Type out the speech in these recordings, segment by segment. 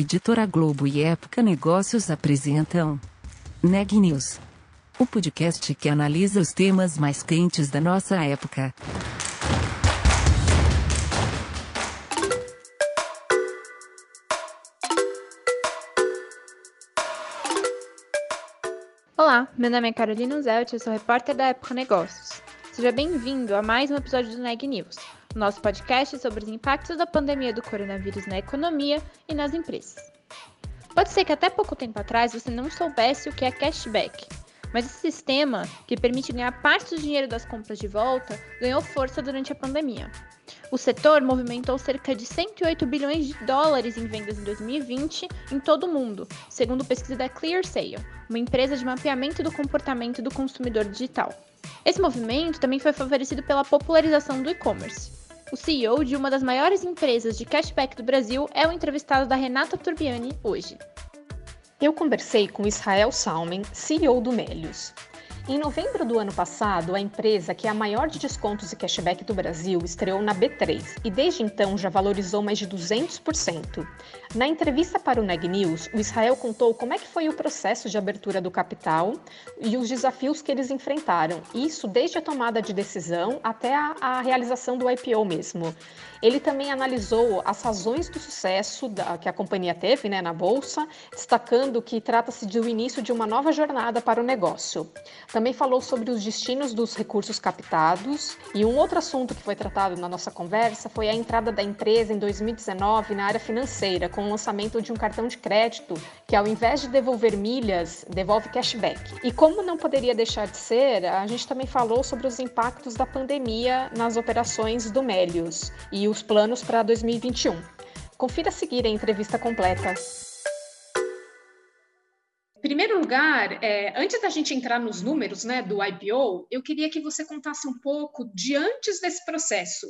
Editora Globo e Época Negócios apresentam Neg News, o podcast que analisa os temas mais quentes da nossa época. Olá, meu nome é Carolina Zelt, eu sou repórter da Época Negócios. Seja bem-vindo a mais um episódio do Neg News, nosso podcast sobre os impactos da pandemia do coronavírus na economia e nas empresas. Pode ser que até pouco tempo atrás você não soubesse o que é cashback, mas esse sistema, que permite ganhar parte do dinheiro das compras de volta, ganhou força durante a pandemia. O setor movimentou cerca de 108 bilhões de dólares em vendas em 2020 em todo o mundo, segundo pesquisa da ClearSale, uma empresa de mapeamento do comportamento do consumidor digital. Esse movimento também foi favorecido pela popularização do e-commerce. O CEO de uma das maiores empresas de cashback do Brasil é o entrevistado da Renata Turbiani hoje. Eu conversei com Israel Salmen, CEO do Melius. Em novembro do ano passado, a empresa, que é a maior de descontos e cashback do Brasil, estreou na B3 e desde então já valorizou mais de 200%. Na entrevista para o Neg News, o Israel contou como é que foi o processo de abertura do capital e os desafios que eles enfrentaram, isso desde a tomada de decisão até a, a realização do IPO mesmo. Ele também analisou as razões do sucesso da, que a companhia teve né, na Bolsa, destacando que trata-se do início de uma nova jornada para o negócio. Também falou sobre os destinos dos recursos captados e um outro assunto que foi tratado na nossa conversa foi a entrada da empresa em 2019 na área financeira, com o lançamento de um cartão de crédito que, ao invés de devolver milhas, devolve cashback. E como não poderia deixar de ser, a gente também falou sobre os impactos da pandemia nas operações do Melius e os planos para 2021. Confira a seguir a entrevista completa. Em primeiro lugar, é, antes da gente entrar nos números né, do IPO, eu queria que você contasse um pouco de antes desse processo.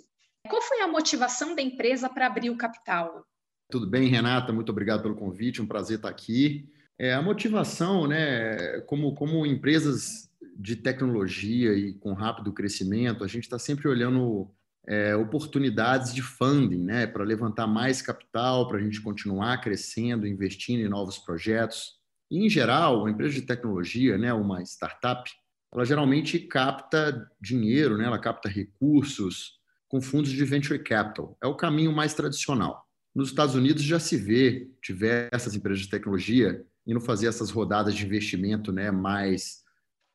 Qual foi a motivação da empresa para abrir o capital? Tudo bem, Renata? Muito obrigado pelo convite, um prazer estar aqui. É, a motivação, né, como, como empresas de tecnologia e com rápido crescimento, a gente está sempre olhando é, oportunidades de funding, né, para levantar mais capital, para a gente continuar crescendo, investindo em novos projetos. E, em geral, uma empresa de tecnologia, né, uma startup, ela geralmente capta dinheiro, né, ela capta recursos com fundos de venture capital. É o caminho mais tradicional. Nos Estados Unidos já se vê diversas empresas de tecnologia indo fazer essas rodadas de investimento, né, mais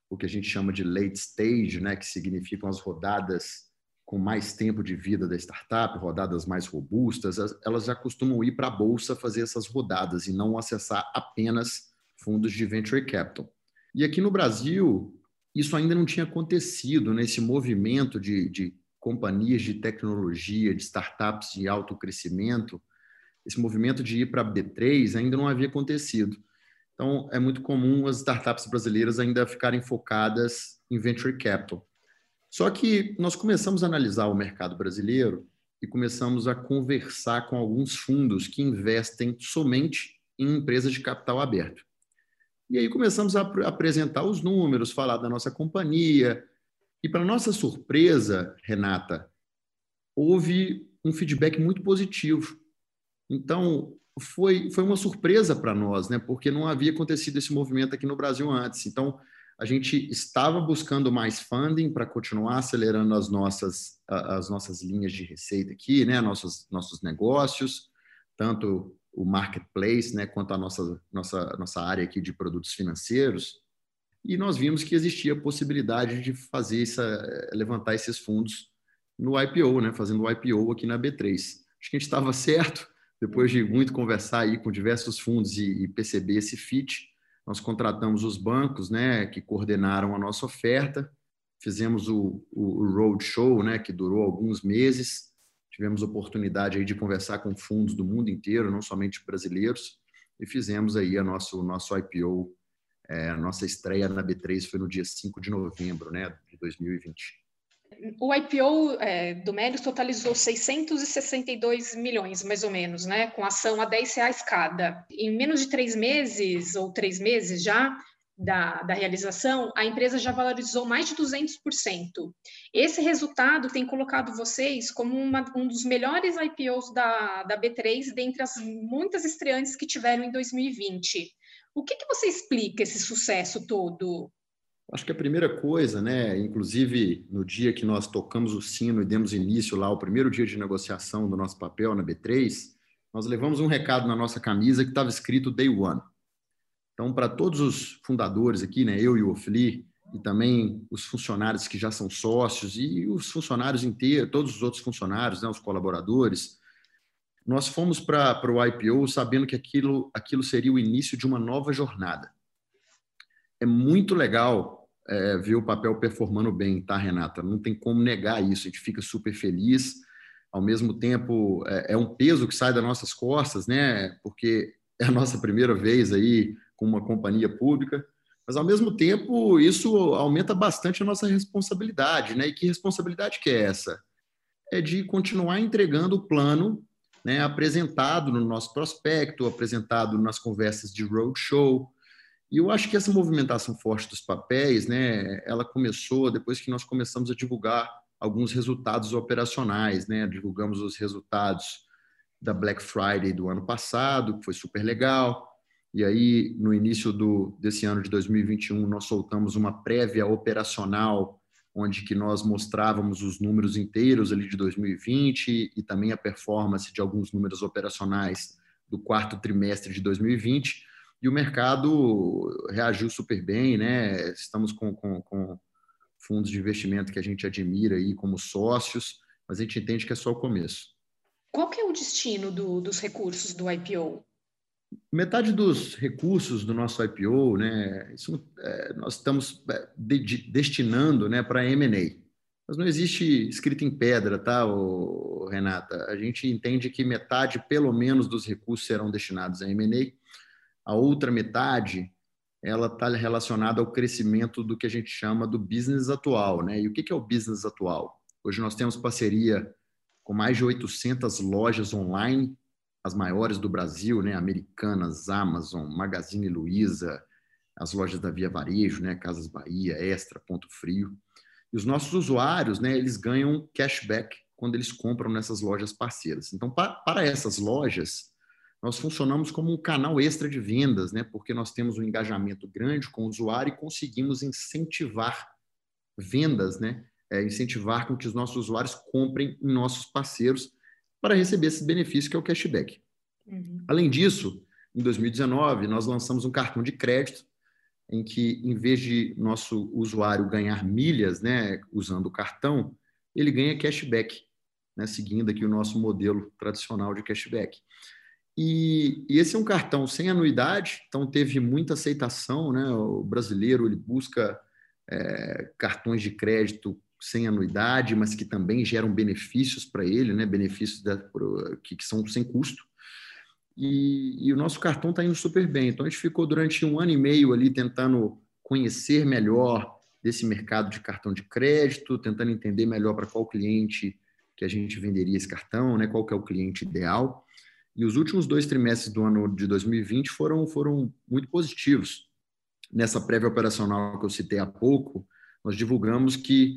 o que a gente chama de late stage, né, que significam as rodadas com mais tempo de vida da startup, rodadas mais robustas, elas já costumam ir para a bolsa fazer essas rodadas e não acessar apenas fundos de venture capital. E aqui no Brasil, isso ainda não tinha acontecido, nesse né? movimento de, de companhias de tecnologia, de startups de alto crescimento, esse movimento de ir para a B3 ainda não havia acontecido. Então, é muito comum as startups brasileiras ainda ficarem focadas em venture capital. Só que nós começamos a analisar o mercado brasileiro e começamos a conversar com alguns fundos que investem somente em empresas de capital aberto. E aí começamos a apresentar os números, falar da nossa companhia. E, para nossa surpresa, Renata, houve um feedback muito positivo. Então, foi, foi uma surpresa para nós, né? porque não havia acontecido esse movimento aqui no Brasil antes. Então, a gente estava buscando mais funding para continuar acelerando as nossas, as nossas linhas de receita aqui, né? nossos, nossos negócios, tanto o marketplace, né, quanto a nossa, nossa, nossa área aqui de produtos financeiros, e nós vimos que existia a possibilidade de fazer essa, levantar esses fundos no IPO, né, fazendo o IPO aqui na B3. Acho que a gente estava certo, depois de muito conversar aí com diversos fundos e, e perceber esse fit, nós contratamos os bancos, né, que coordenaram a nossa oferta, fizemos o, o, o roadshow, né, que durou alguns meses, tivemos oportunidade aí de conversar com fundos do mundo inteiro, não somente brasileiros, e fizemos aí a nosso, nosso IPO, é, a nossa estreia na B3 foi no dia 5 de novembro né, de 2020. O IPO é, do Melius totalizou 662 milhões, mais ou menos, né, com ação a 10 reais cada. Em menos de três meses, ou três meses já, da, da realização, a empresa já valorizou mais de 200%. Esse resultado tem colocado vocês como uma, um dos melhores IPOs da, da B3 dentre as muitas estreantes que tiveram em 2020. O que, que você explica esse sucesso todo? Acho que a primeira coisa, né, inclusive no dia que nós tocamos o sino e demos início lá, o primeiro dia de negociação do nosso papel na B3, nós levamos um recado na nossa camisa que estava escrito Day One. Então, para todos os fundadores aqui, né, eu e o Ofli, e também os funcionários que já são sócios e os funcionários inteiros, todos os outros funcionários, né, os colaboradores, nós fomos para o IPO sabendo que aquilo, aquilo seria o início de uma nova jornada. É muito legal é, ver o papel performando bem, tá, Renata? Não tem como negar isso, a gente fica super feliz. Ao mesmo tempo, é, é um peso que sai das nossas costas, né? Porque é a nossa primeira vez aí com uma companhia pública, mas ao mesmo tempo isso aumenta bastante a nossa responsabilidade, né? E que responsabilidade que é essa? É de continuar entregando o plano, né, apresentado no nosso prospecto, apresentado nas conversas de roadshow. E eu acho que essa movimentação forte dos papéis, né, ela começou depois que nós começamos a divulgar alguns resultados operacionais, né? Divulgamos os resultados da Black Friday do ano passado, que foi super legal. E aí, no início do, desse ano de 2021, nós soltamos uma prévia operacional, onde que nós mostrávamos os números inteiros ali de 2020 e também a performance de alguns números operacionais do quarto trimestre de 2020. E o mercado reagiu super bem, né? Estamos com, com, com fundos de investimento que a gente admira aí como sócios, mas a gente entende que é só o começo. Qual que é o destino do, dos recursos do IPO? metade dos recursos do nosso IPO, né, isso, é, nós estamos é, de, de, destinando né, para M&A. Mas não existe escrito em pedra, tá, ô, Renata? A gente entende que metade, pelo menos, dos recursos serão destinados a M&A. A outra metade, ela está relacionada ao crescimento do que a gente chama do business atual, né? E o que é o business atual? Hoje nós temos parceria com mais de 800 lojas online as maiores do Brasil, né? Americanas, Amazon, Magazine Luiza, as lojas da Via Varejo, né? Casas Bahia, Extra, Ponto Frio. E os nossos usuários, né? Eles ganham cashback quando eles compram nessas lojas parceiras. Então, para essas lojas, nós funcionamos como um canal extra de vendas, né? Porque nós temos um engajamento grande com o usuário e conseguimos incentivar vendas, né? É, incentivar com que os nossos usuários comprem em nossos parceiros para receber esse benefício que é o cashback. Uhum. Além disso, em 2019, nós lançamos um cartão de crédito em que, em vez de nosso usuário ganhar milhas né, usando o cartão, ele ganha cashback, né, seguindo aqui o nosso modelo tradicional de cashback. E, e, esse é um cartão sem anuidade, então teve muita aceitação. Né? O brasileiro ele busca é, cartões de crédito sem anuidade, mas que também geram benefícios para ele, né? benefícios da, que, que, são sem custo. E, e o nosso cartão está indo super bem. Então, a gente ficou durante um ano e meio ali tentando conhecer melhor desse mercado de cartão de crédito, tentando entender melhor para qual cliente que a gente venderia esse cartão, né? qual que é o cliente ideal. E os últimos dois trimestres do ano de 2020 foram, foram muito positivos. Nessa prévia operacional que eu citei há pouco, nós divulgamos que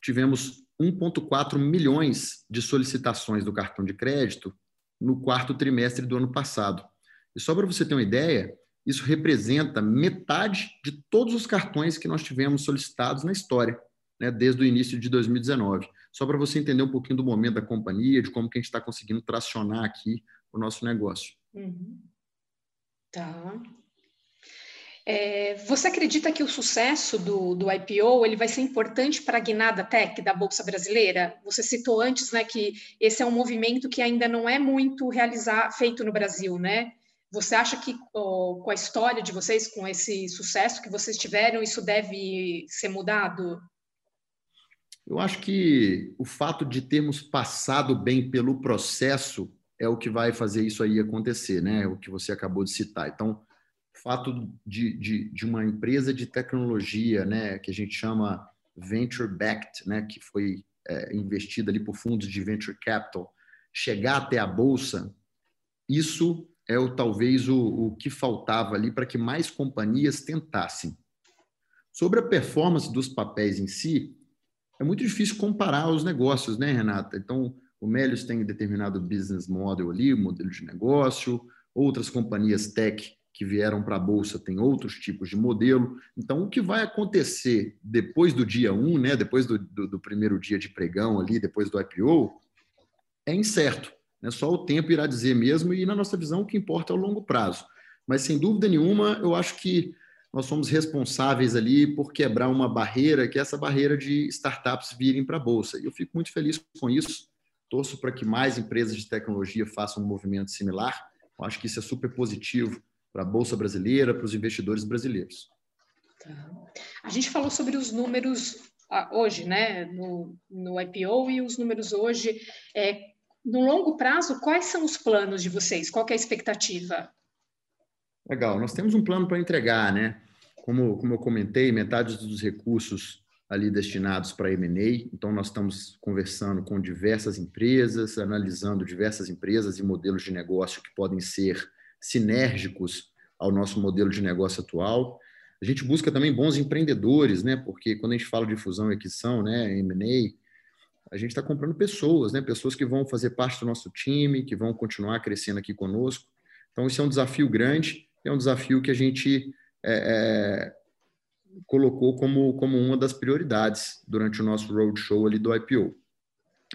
tivemos 1,4 milhões de solicitações do cartão de crédito no quarto trimestre do ano passado. E só para você ter uma ideia, isso representa metade de todos os cartões que nós tivemos solicitados na história, né, desde o início de 2019. Só para você entender um pouquinho do momento da companhia, de como que a gente está conseguindo tracionar aqui o nosso negócio. Uhum. Tá. É, você acredita que o sucesso do, do IPO ele vai ser importante para a guinada tech da Bolsa Brasileira? Você citou antes né, que esse é um movimento que ainda não é muito realizar, feito no Brasil, né? Você acha que oh, com a história de vocês, com esse sucesso que vocês tiveram, isso deve ser mudado? Eu acho que o fato de termos passado bem pelo processo é o que vai fazer isso aí acontecer, né? O que você acabou de citar. Então, fato de, de, de, uma empresa de tecnologia, né, que a gente chama venture backed, né, que foi é, investida ali por fundos de venture capital, chegar até a bolsa, isso é o talvez o, o que faltava ali para que mais companhias tentassem. Sobre a performance dos papéis em si, é muito difícil comparar os negócios, né, Renata? Então, o Melius tem determinado business model ali, modelo de negócio, outras companhias tech que vieram para a Bolsa têm outros tipos de modelo. Então, o que vai acontecer depois do dia 1, né, depois do, do, do primeiro dia de pregão ali, depois do IPO, é incerto. Né? Só o tempo irá dizer mesmo, e na nossa visão, o que importa é o longo prazo. Mas, sem dúvida nenhuma, eu acho que nós somos responsáveis ali por quebrar uma barreira, que é essa barreira de startups virem para a Bolsa. E eu fico muito feliz com isso. Torço para que mais empresas de tecnologia façam um movimento similar. Eu acho que isso é super positivo para a Bolsa Brasileira, para os investidores brasileiros. Tá. A gente falou sobre os números ah, hoje, né, no, no IPO e os números hoje. É, no longo prazo, quais são os planos de vocês? Qual é a expectativa? Legal, nós temos um plano para entregar, né? Como, como eu comentei, metade dos recursos ali destinados para M&A. Então, nós estamos conversando com diversas empresas, analisando diversas empresas e modelos de negócio que podem ser sinérgicos ao nosso modelo de negócio atual. A gente busca também bons empreendedores, né? Porque quando a gente fala de fusão e aquisição, né, M&A, a gente está comprando pessoas, né? Pessoas que vão fazer parte do nosso time, que vão continuar crescendo aqui conosco. Então, isso é um desafio grande, é um desafio que a gente é, é, colocou como, como uma das prioridades durante o nosso roadshow ali do IPO.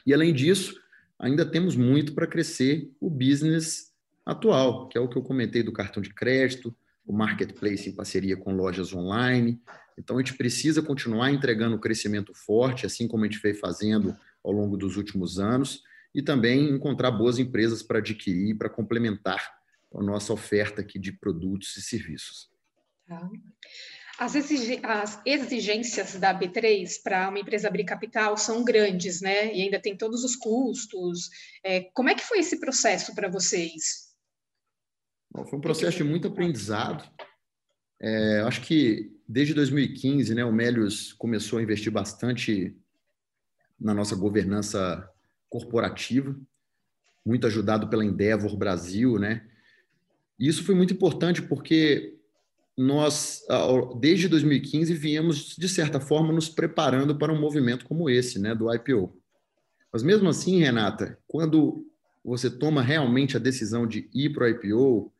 E, além disso, ainda temos muito para crescer o business atual, que é o que eu comentei do cartão de crédito, o marketplace em parceria com lojas online. Então, a gente precisa continuar entregando crescimento forte, assim como a gente veio fazendo ao longo dos últimos anos, e também encontrar boas empresas para adquirir, para complementar a nossa oferta aqui de produtos e serviços. Tá. As, exigências da B3 para uma empresa abrir capital são grandes, né? E ainda tem todos os custos. É, como é que foi esse processo para vocês? Bom, foi um processo de muito aprendizado. É, acho que desde 2015, né, o Melius começou a investir bastante na nossa governança corporativa, muito ajudado pela Endeavor Brasil, né? E isso foi muito importante porque nós, desde 2015, viemos, de certa forma, nos preparando para um movimento como esse, né, do IPO. Mas mesmo assim, Renata, quando você toma realmente a decisão de ir para o IPO,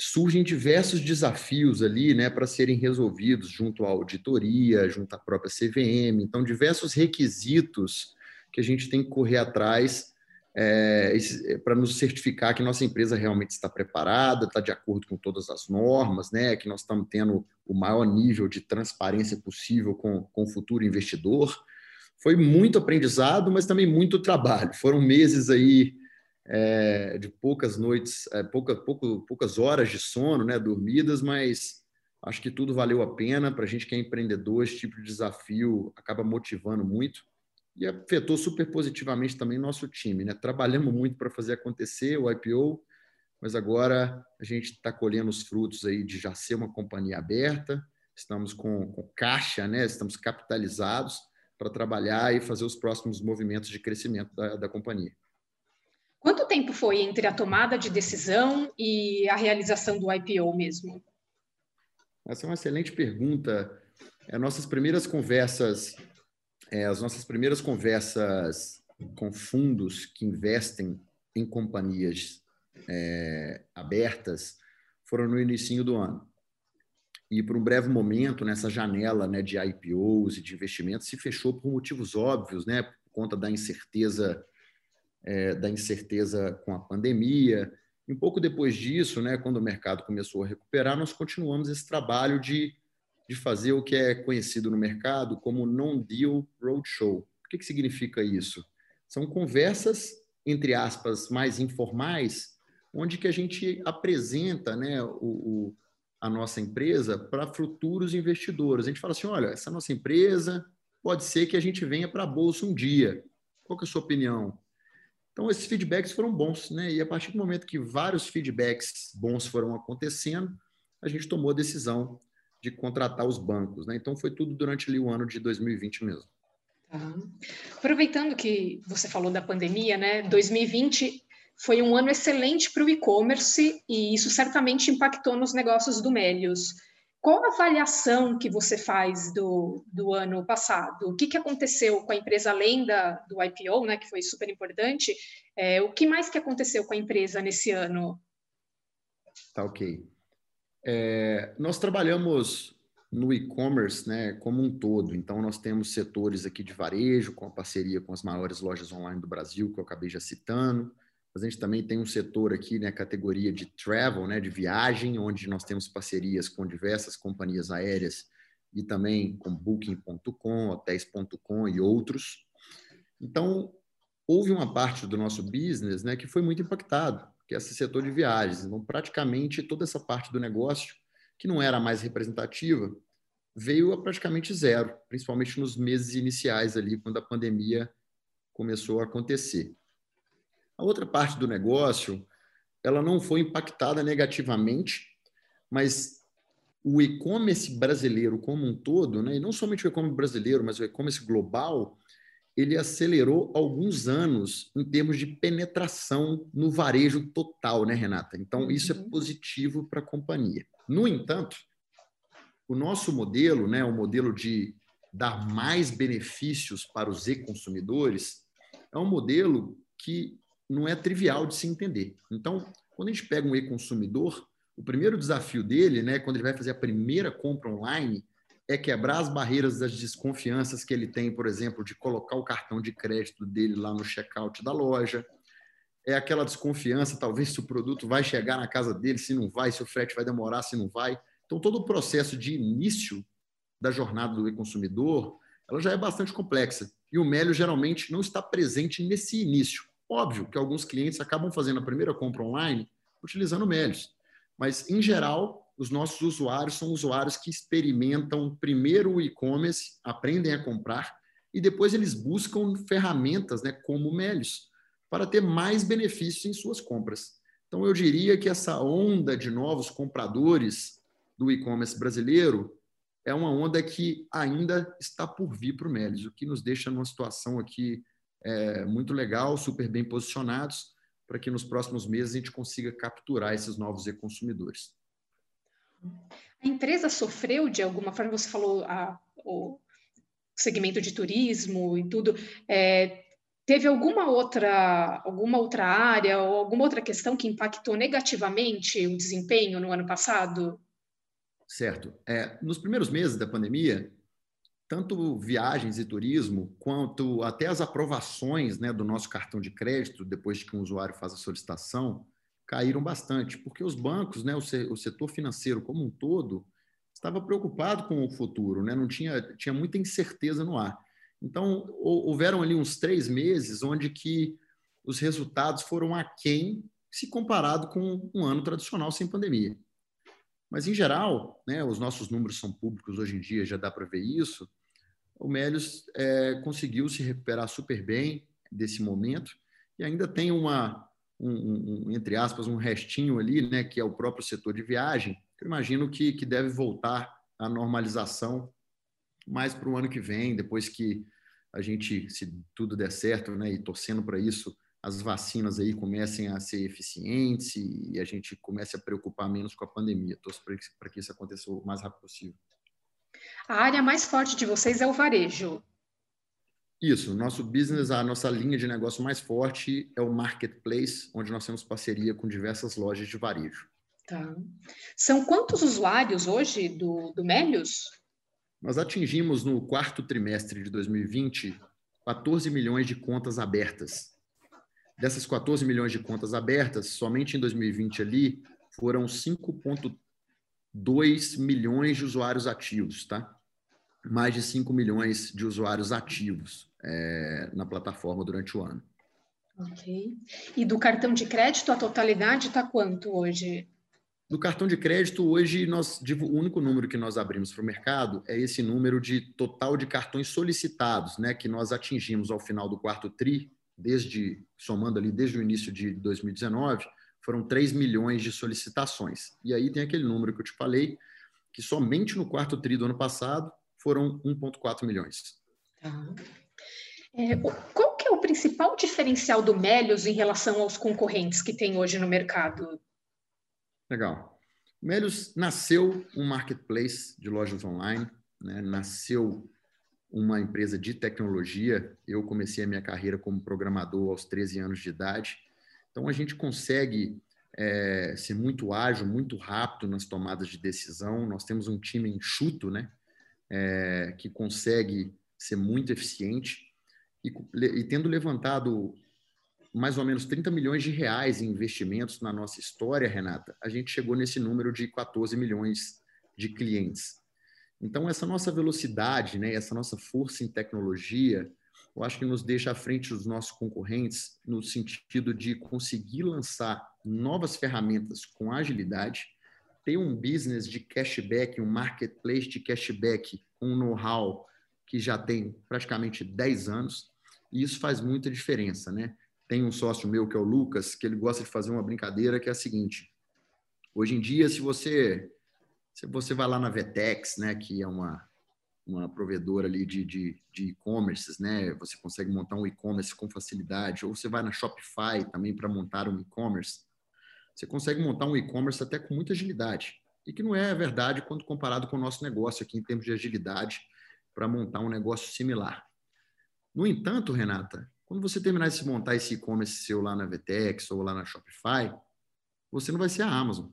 surgem diversos desafios ali, né, para serem resolvidos junto à auditoria, junto à própria CVM. Então, diversos requisitos que a gente tem que correr atrás é, é para nos certificar que nossa empresa realmente está preparada, está de acordo com todas as normas, né, que nós estamos tendo o maior nível de transparência possível com, com o futuro investidor. Foi muito aprendizado, mas também muito trabalho. Foram meses aí é, de poucas noites, é, pouca, pouco, poucas horas de sono, né, dormidas, mas acho que tudo valeu a pena. Para a gente que é empreendedor, esse tipo de desafio acaba motivando muito e afetou super positivamente também nosso time. Né? Trabalhamos muito para fazer acontecer o IPO, mas agora a gente está colhendo os frutos aí de já ser uma companhia aberta, estamos com, com caixa, né? estamos capitalizados para trabalhar e fazer os próximos movimentos de crescimento da, da companhia. Quanto tempo foi entre a tomada de decisão e a realização do IPO mesmo? Essa é uma excelente pergunta. É, nossas primeiras conversas é, as nossas primeiras conversas com fundos que investem em companhias é, abertas foram no início do ano. E por um breve momento, nessa janela né, de IPOs e de investimentos, se fechou por motivos óbvios, né, por conta da incerteza, é, da incerteza com a pandemia. E um pouco depois disso, né, quando o mercado começou a recuperar, nós continuamos esse trabalho de de fazer o que é conhecido no mercado como non-deal roadshow. O que, que significa isso? São conversas, entre aspas, mais informais, onde que a gente apresenta né, o, o a nossa empresa para futuros investidores. A gente fala assim, olha, essa nossa empresa pode ser que a gente venha para a Bolsa um dia. Qual é a sua opinião? Então, esses feedbacks foram bons, né? E a partir do momento que vários feedbacks bons foram acontecendo, a gente tomou a decisão de contratar os bancos. Né? Então, foi tudo durante ali, o ano de 2020 mesmo. Uhum. Aproveitando que você falou da pandemia, né? 2020 foi um ano excelente para o e-commerce e isso certamente impactou nos negócios do Melios. Qual a avaliação que você faz do, do ano passado? O que, que aconteceu com a empresa além da, do IPO, né, que foi super importante? É, o que mais que aconteceu com a empresa nesse ano? Tá ok. É, nós trabalhamos no e-commerce né, como um todo. Então, nós temos setores aqui de varejo, com a parceria com as maiores lojas online do Brasil, que eu acabei já citando. Mas a gente também tem um setor aqui, né, categoria de travel, né, de viagem, onde nós temos parcerias com diversas companhias aéreas e também com Booking.com, Hotéis.com e outros. Então, houve uma parte do nosso business né, que foi muito impactado, que é esse setor de viagens. Então, praticamente toda essa parte do negócio, que não era mais representativa, veio a praticamente zero, principalmente nos meses iniciais ali, quando a pandemia começou a acontecer. A outra parte do negócio, ela não foi impactada negativamente, mas o e-commerce brasileiro como um todo, né, e não somente o e-commerce brasileiro, mas o e-commerce global, ele acelerou alguns anos em termos de penetração no varejo total, né, Renata? Então, isso é uhum. positivo para a companhia. No entanto, o nosso modelo, né, o modelo de dar mais benefícios para os e-consumidores, é um modelo que não é trivial de se entender. Então, quando a gente pega um e-consumidor, o primeiro desafio dele, né, quando ele vai fazer a primeira compra online, é quebrar as barreiras das desconfianças que ele tem, por exemplo, de colocar o cartão de crédito dele lá no checkout da loja. É aquela desconfiança, talvez, se o produto vai chegar na casa dele, se não vai, se o frete vai demorar, se não vai. Então, todo o processo de início da jornada do e-consumidor, ela já é bastante complexa. E o Mélio geralmente não está presente nesse início. Óbvio que alguns clientes acabam fazendo a primeira compra online utilizando Melios, mas, em geral, os nossos usuários são usuários que experimentam primeiro o e-commerce, aprendem a comprar e depois eles buscam ferramentas né, como Melios para ter mais benefícios em suas compras. Então, eu diria que essa onda de novos compradores do e-commerce brasileiro é uma onda que ainda está por vir para o Melios, o que nos deixa numa situação aqui é, muito legal, super bem posicionados, para que nos próximos meses a gente consiga capturar esses novos e-consumidores. A empresa sofreu de alguma forma, você falou a, o segmento de turismo e tudo, é, teve alguma outra, alguma outra área ou alguma outra questão que impactou negativamente o desempenho no ano passado? Certo. É, nos primeiros meses da pandemia, tanto viagens e turismo, quanto até as aprovações né, do nosso cartão de crédito, depois que um usuário faz a solicitação, caíram bastante, porque os bancos, né, o setor financeiro como um todo, estava preocupado com o futuro, né? não tinha, tinha muita incerteza no ar. Então, houveram ali uns três meses onde que os resultados foram aquém se comparado com um ano tradicional sem pandemia. Mas, em geral, né, os nossos números são públicos hoje em dia, já dá para ver isso o Melios é, conseguiu se recuperar super bem desse momento e ainda tem uma, um, um, entre aspas, um restinho ali, né, que é o próprio setor de viagem, eu imagino que, que deve voltar à normalização mais para o ano que vem, depois que a gente, se tudo der certo, né, e torcendo para isso, as vacinas aí comecem a ser eficientes e a gente comece a preocupar menos com a pandemia. Torço para que isso aconteça o mais rápido possível. A área mais forte de vocês é o varejo. Isso, nosso business, a nossa linha de negócio mais forte é o marketplace, onde nós temos parceria com diversas lojas de varejo. Tá. São quantos usuários hoje do, do Melios? Nós atingimos no quarto trimestre de 2020 14 milhões de contas abertas. Dessas 14 milhões de contas abertas, somente em 2020 ali foram 5,3 2 milhões de usuários ativos, tá? Mais de 5 milhões de usuários ativos é, na plataforma durante o ano. Ok. E do cartão de crédito, a totalidade está quanto hoje? Do cartão de crédito, hoje, nós, o único número que nós abrimos para o mercado é esse número de total de cartões solicitados, né, que nós atingimos ao final do quarto TRI, desde, somando ali desde o início de 2019, foram 3 milhões de solicitações. E aí tem aquele número que eu te falei, que somente no quarto tri do ano passado foram 1,4 milhões. Tá. É, qual que é o principal diferencial do Melios em relação aos concorrentes que tem hoje no mercado? Legal. Melios nasceu um marketplace de lojas online, né? nasceu uma empresa de tecnologia. Eu comecei a minha carreira como programador aos 13 anos de idade. Então, a gente consegue é, ser muito ágil, muito rápido nas tomadas de decisão. Nós temos um time enxuto, né? É, que consegue ser muito eficiente. E, e tendo levantado mais ou menos 30 milhões de reais em investimentos na nossa história, Renata, a gente chegou nesse número de 14 milhões de clientes. Então, essa nossa velocidade, né, essa nossa força em tecnologia, eu acho que nos deixa à frente dos nossos concorrentes no sentido de conseguir lançar novas ferramentas com agilidade, ter um business de cashback, um marketplace de cashback um know-how que já tem praticamente 10 anos, e isso faz muita diferença, né? Tem um sócio meu que é o Lucas, que ele gosta de fazer uma brincadeira que é a seguinte: hoje em dia, se você se você vai lá na Vetex, né, que é uma, uma provedora ali de, de, de e-commerces, né, você consegue montar um e-commerce com facilidade, ou você vai na Shopify também para montar um e-commerce, você consegue montar um e-commerce até com muita agilidade. E que não é verdade quando comparado com o nosso negócio aqui em termos de agilidade para montar um negócio similar. No entanto, Renata, quando você terminar de montar esse e-commerce seu lá na Vetex ou lá na Shopify, você não vai ser a Amazon.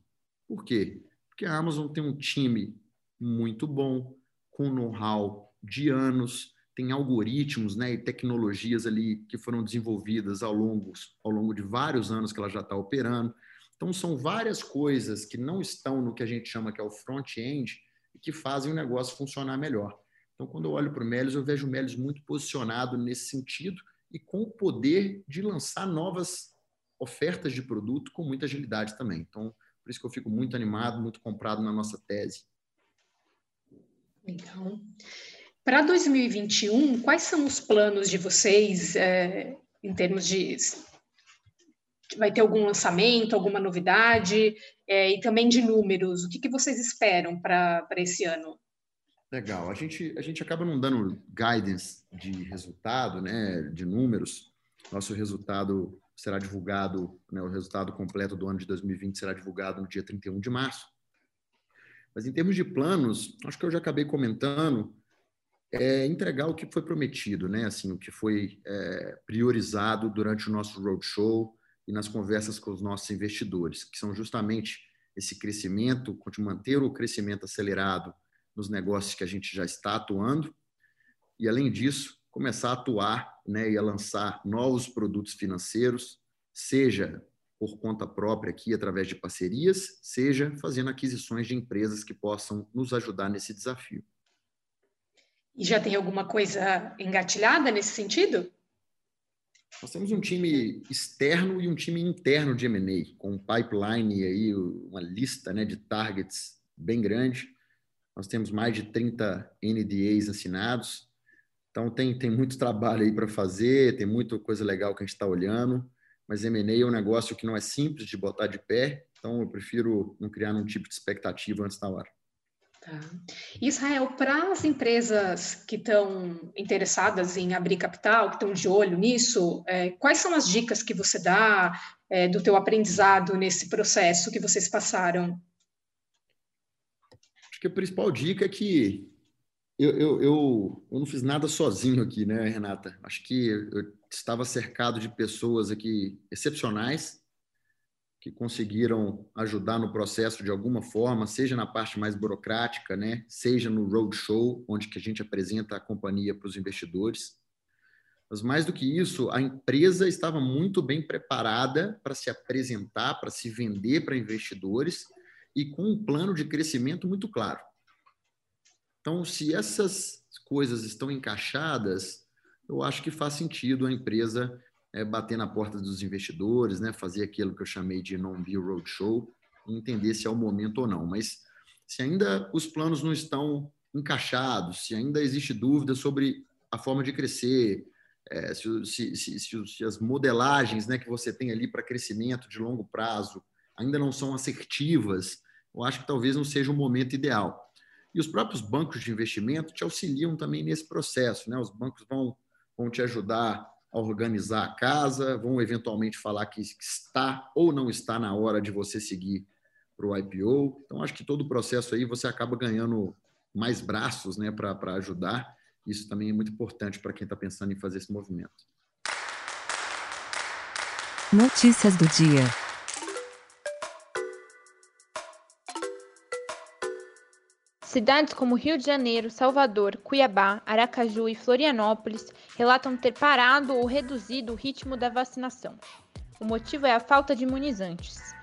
Por quê? Porque a Amazon tem um time muito bom, com know-how de anos, tem algoritmos né, e tecnologias ali que foram desenvolvidas ao longo, ao longo de vários anos que ela já está operando. Então, são várias coisas que não estão no que a gente chama que é o front-end e que fazem o negócio funcionar melhor. Então, quando eu olho para o Melios, eu vejo o Melios muito posicionado nesse sentido e com o poder de lançar novas ofertas de produto com muita agilidade também. Então, por isso que eu fico muito animado, muito comprado na nossa tese. Então, para 2021, quais são os planos de vocês é, em termos de vai ter algum lançamento, alguma novidade é, e também de números? O que, que vocês esperam para esse ano? Legal. A gente, a gente acaba não dando guidance de resultado, né, de números. Nosso resultado será divulgado, né, o resultado completo do ano de 2020 será divulgado no dia 31 de março. Mas em termos de planos, acho que eu já acabei comentando, é entregar o que foi prometido, né? Assim, o que foi é, priorizado durante o nosso roadshow e nas conversas com os nossos investidores, que são justamente esse crescimento, manter o crescimento acelerado nos negócios que a gente já está atuando e, além disso, começar a atuar né, e a lançar novos produtos financeiros, seja por conta própria aqui através de parcerias, seja fazendo aquisições de empresas que possam nos ajudar nesse desafio. E já tem alguma coisa engatilhada nesse sentido? Nós temos um time externo e um time interno de M&A, com um pipeline aí, uma lista né, de targets bem grande. Nós temos mais de 30 NDAs assinados, então tem, tem muito trabalho aí para fazer, tem muita coisa legal que a gente está olhando, mas M&A é um negócio que não é simples de botar de pé, então eu prefiro não criar nenhum tipo de expectativa antes da hora. Tá. Israel, para as empresas que estão interessadas em abrir capital, que estão de olho nisso, é, quais são as dicas que você dá é, do teu aprendizado nesse processo que vocês passaram? Que a principal dica é que eu, eu, eu, eu, não fiz nada sozinho aqui, né, Renata? Acho que eu estava cercado de pessoas aqui excepcionais que conseguiram ajudar no processo de alguma forma, seja na parte mais burocrática, né, seja no roadshow, onde que a gente apresenta a companhia para os investidores. Mas mais do que isso, a empresa estava muito bem preparada para se apresentar, para se vender para investidores e com um plano de crescimento muito claro. Então, se essas coisas estão encaixadas, eu acho que faz sentido a empresa é, bater na porta dos investidores, né, fazer aquilo que eu chamei de non-deal roadshow, entender se é o momento ou não. Mas se ainda os planos não estão encaixados, se ainda existe dúvida sobre a forma de crescer, é, se, se, se, se, as modelagens né, que você tem ali para crescimento de longo prazo ainda não são assertivas, eu acho que talvez não seja o momento ideal. E os próprios bancos de investimento te auxiliam também nesse processo. Né? Os bancos vão, vão te ajudar a organizar a casa, vão eventualmente falar que está ou não está na hora de você seguir para o IPO. Então, acho que todo o processo aí você acaba ganhando mais braços né, para ajudar. Isso também é muito importante para quem está pensando em fazer esse movimento. Notícias do dia. Cidades como Rio de Janeiro, Salvador, Cuiabá, Aracaju e Florianópolis relatam ter parado ou reduzido o ritmo da vacinação. O motivo é a falta de imunizantes.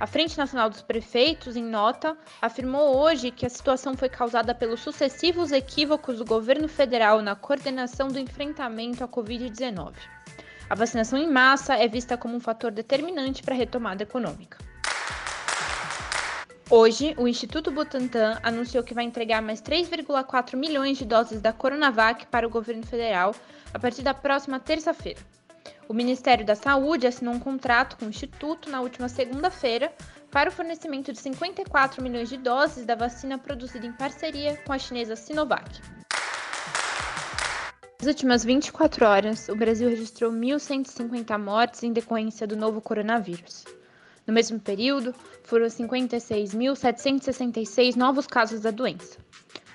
A Frente Nacional dos Prefeitos, em nota, afirmou hoje que a situação foi causada pelos sucessivos equívocos do governo federal na coordenação do enfrentamento à Covid-19. A vacinação em massa é vista como um fator determinante para a retomada econômica. Hoje, o Instituto Butantan anunciou que vai entregar mais 3,4 milhões de doses da Coronavac para o governo federal a partir da próxima terça-feira. O Ministério da Saúde assinou um contrato com o Instituto na última segunda-feira para o fornecimento de 54 milhões de doses da vacina produzida em parceria com a chinesa Sinovac. Nas últimas 24 horas, o Brasil registrou 1.150 mortes em decorrência do novo coronavírus. No mesmo período, foram 56.766 novos casos da doença.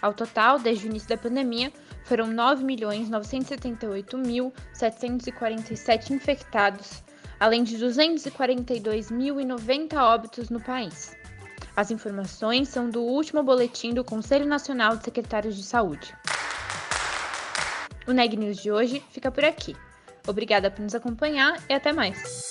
Ao total, desde o início da pandemia, foram 9.978.747 infectados, além de 242.090 óbitos no país. As informações são do último boletim do Conselho Nacional de Secretários de Saúde. O Neg News de hoje fica por aqui. Obrigada por nos acompanhar e até mais!